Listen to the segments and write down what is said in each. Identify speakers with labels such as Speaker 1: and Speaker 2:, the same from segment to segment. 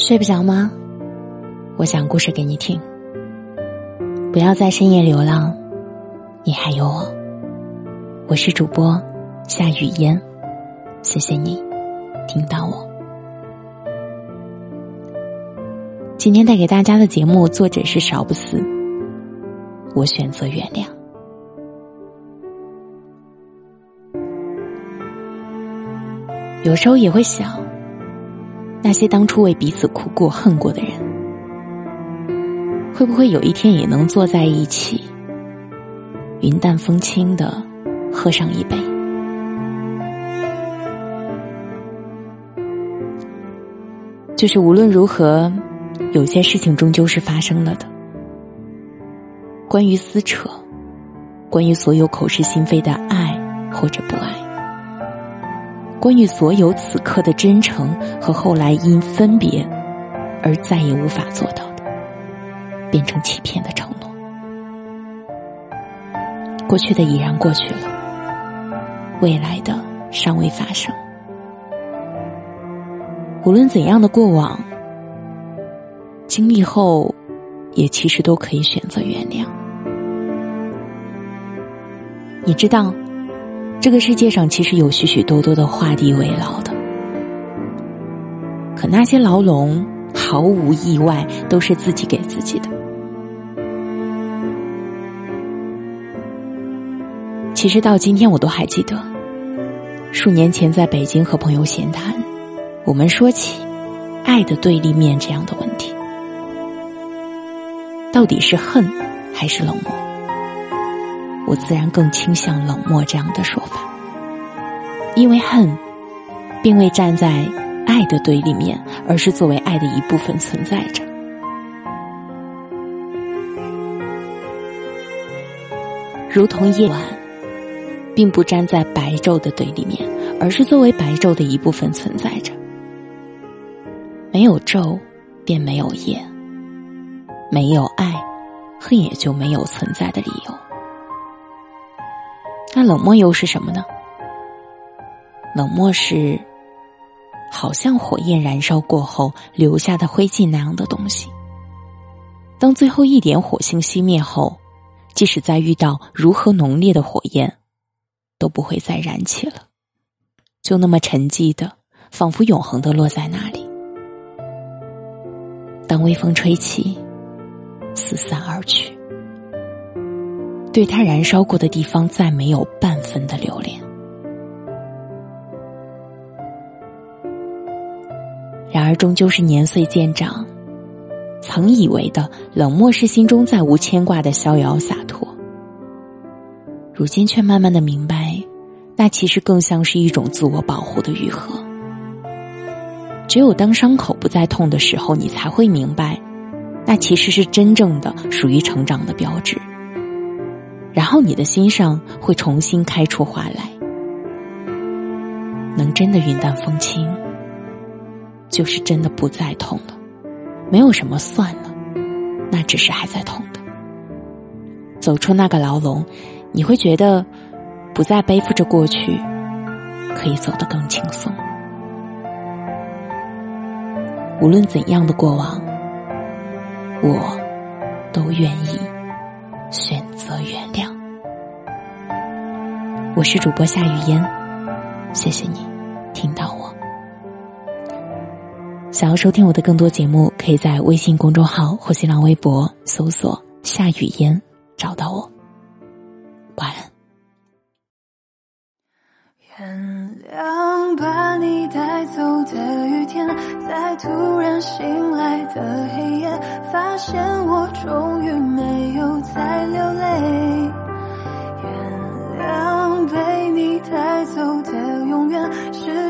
Speaker 1: 睡不着吗？我讲故事给你听。不要在深夜流浪，你还有我。我是主播夏雨嫣，谢谢你听到我。今天带给大家的节目作者是少不死。我选择原谅。有时候也会想，那些当初为彼此哭过、恨过的人，会不会有一天也能坐在一起，云淡风轻的喝上一杯？就是无论如何，有些事情终究是发生了的。关于撕扯，关于所有口是心非的爱或者不爱。关于所有此刻的真诚和后来因分别而再也无法做到的，变成欺骗的承诺。过去的已然过去了，未来的尚未发生。无论怎样的过往，经历后，也其实都可以选择原谅。你知道。这个世界上其实有许许多多的画地为牢的，可那些牢笼毫无意外都是自己给自己的。其实到今天我都还记得，数年前在北京和朋友闲谈，我们说起爱的对立面这样的问题，到底是恨还是冷漠？我自然更倾向冷漠这样的说法，因为恨，并未站在爱的对立面，而是作为爱的一部分存在着。如同夜晚，并不站在白昼的对立面，而是作为白昼的一部分存在着。没有昼，便没有夜；没有爱，恨也就没有存在的理由。那冷漠又是什么呢？冷漠是，好像火焰燃烧过后留下的灰烬那样的东西。当最后一点火星熄灭后，即使再遇到如何浓烈的火焰，都不会再燃起了，就那么沉寂的，仿佛永恒的落在那里。当微风吹起，四散而去。对他燃烧过的地方，再没有半分的留恋。然而，终究是年岁渐长，曾以为的冷漠是心中再无牵挂的逍遥洒脱，如今却慢慢的明白，那其实更像是一种自我保护的愈合。只有当伤口不再痛的时候，你才会明白，那其实是真正的属于成长的标志。然后你的心上会重新开出花来，能真的云淡风轻，就是真的不再痛了。没有什么算了，那只是还在痛的。走出那个牢笼，你会觉得不再背负着过去，可以走得更轻松。无论怎样的过往，我都愿意。选我是主播夏雨嫣，谢谢你听到我。想要收听我的更多节目，可以在微信公众号或新浪微博搜索“夏雨嫣”找到我。晚安。
Speaker 2: 原谅把你带走的雨天，在突然醒来的黑夜，发现我终于没有再流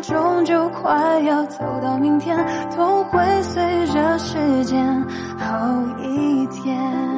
Speaker 2: 终究快要走到明天，痛会随着时间好一点。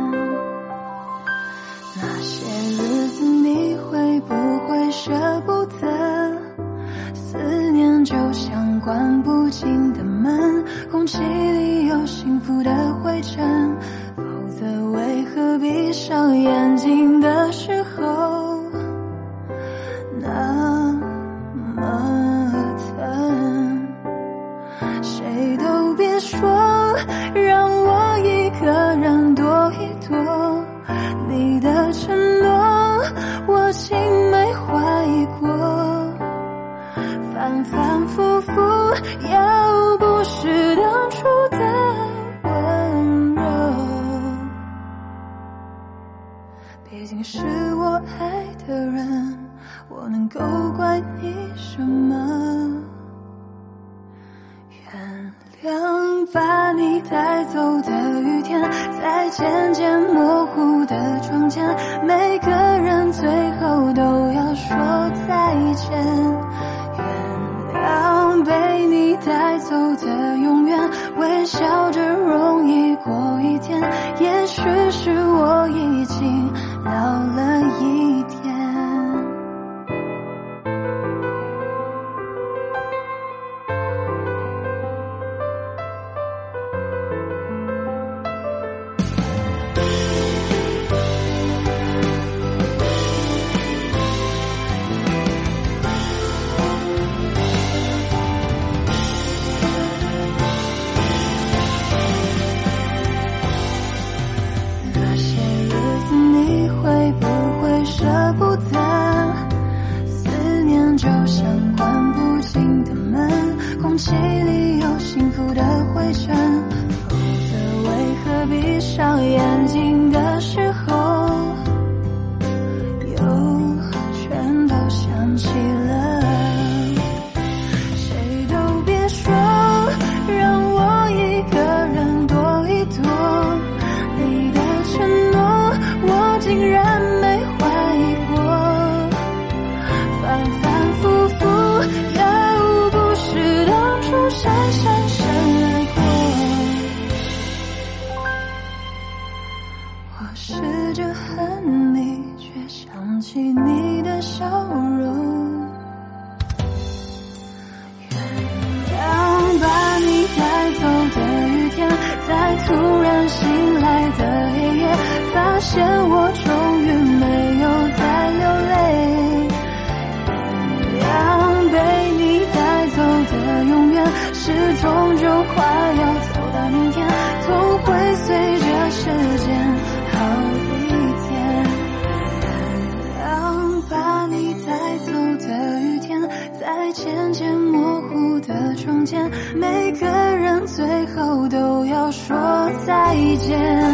Speaker 2: 怪你什么。原谅把你带走的雨天，在渐渐模糊的窗前，每个。空气里有幸福的灰尘否则为何闭上眼睛的时窗前每个人最后都要说再见。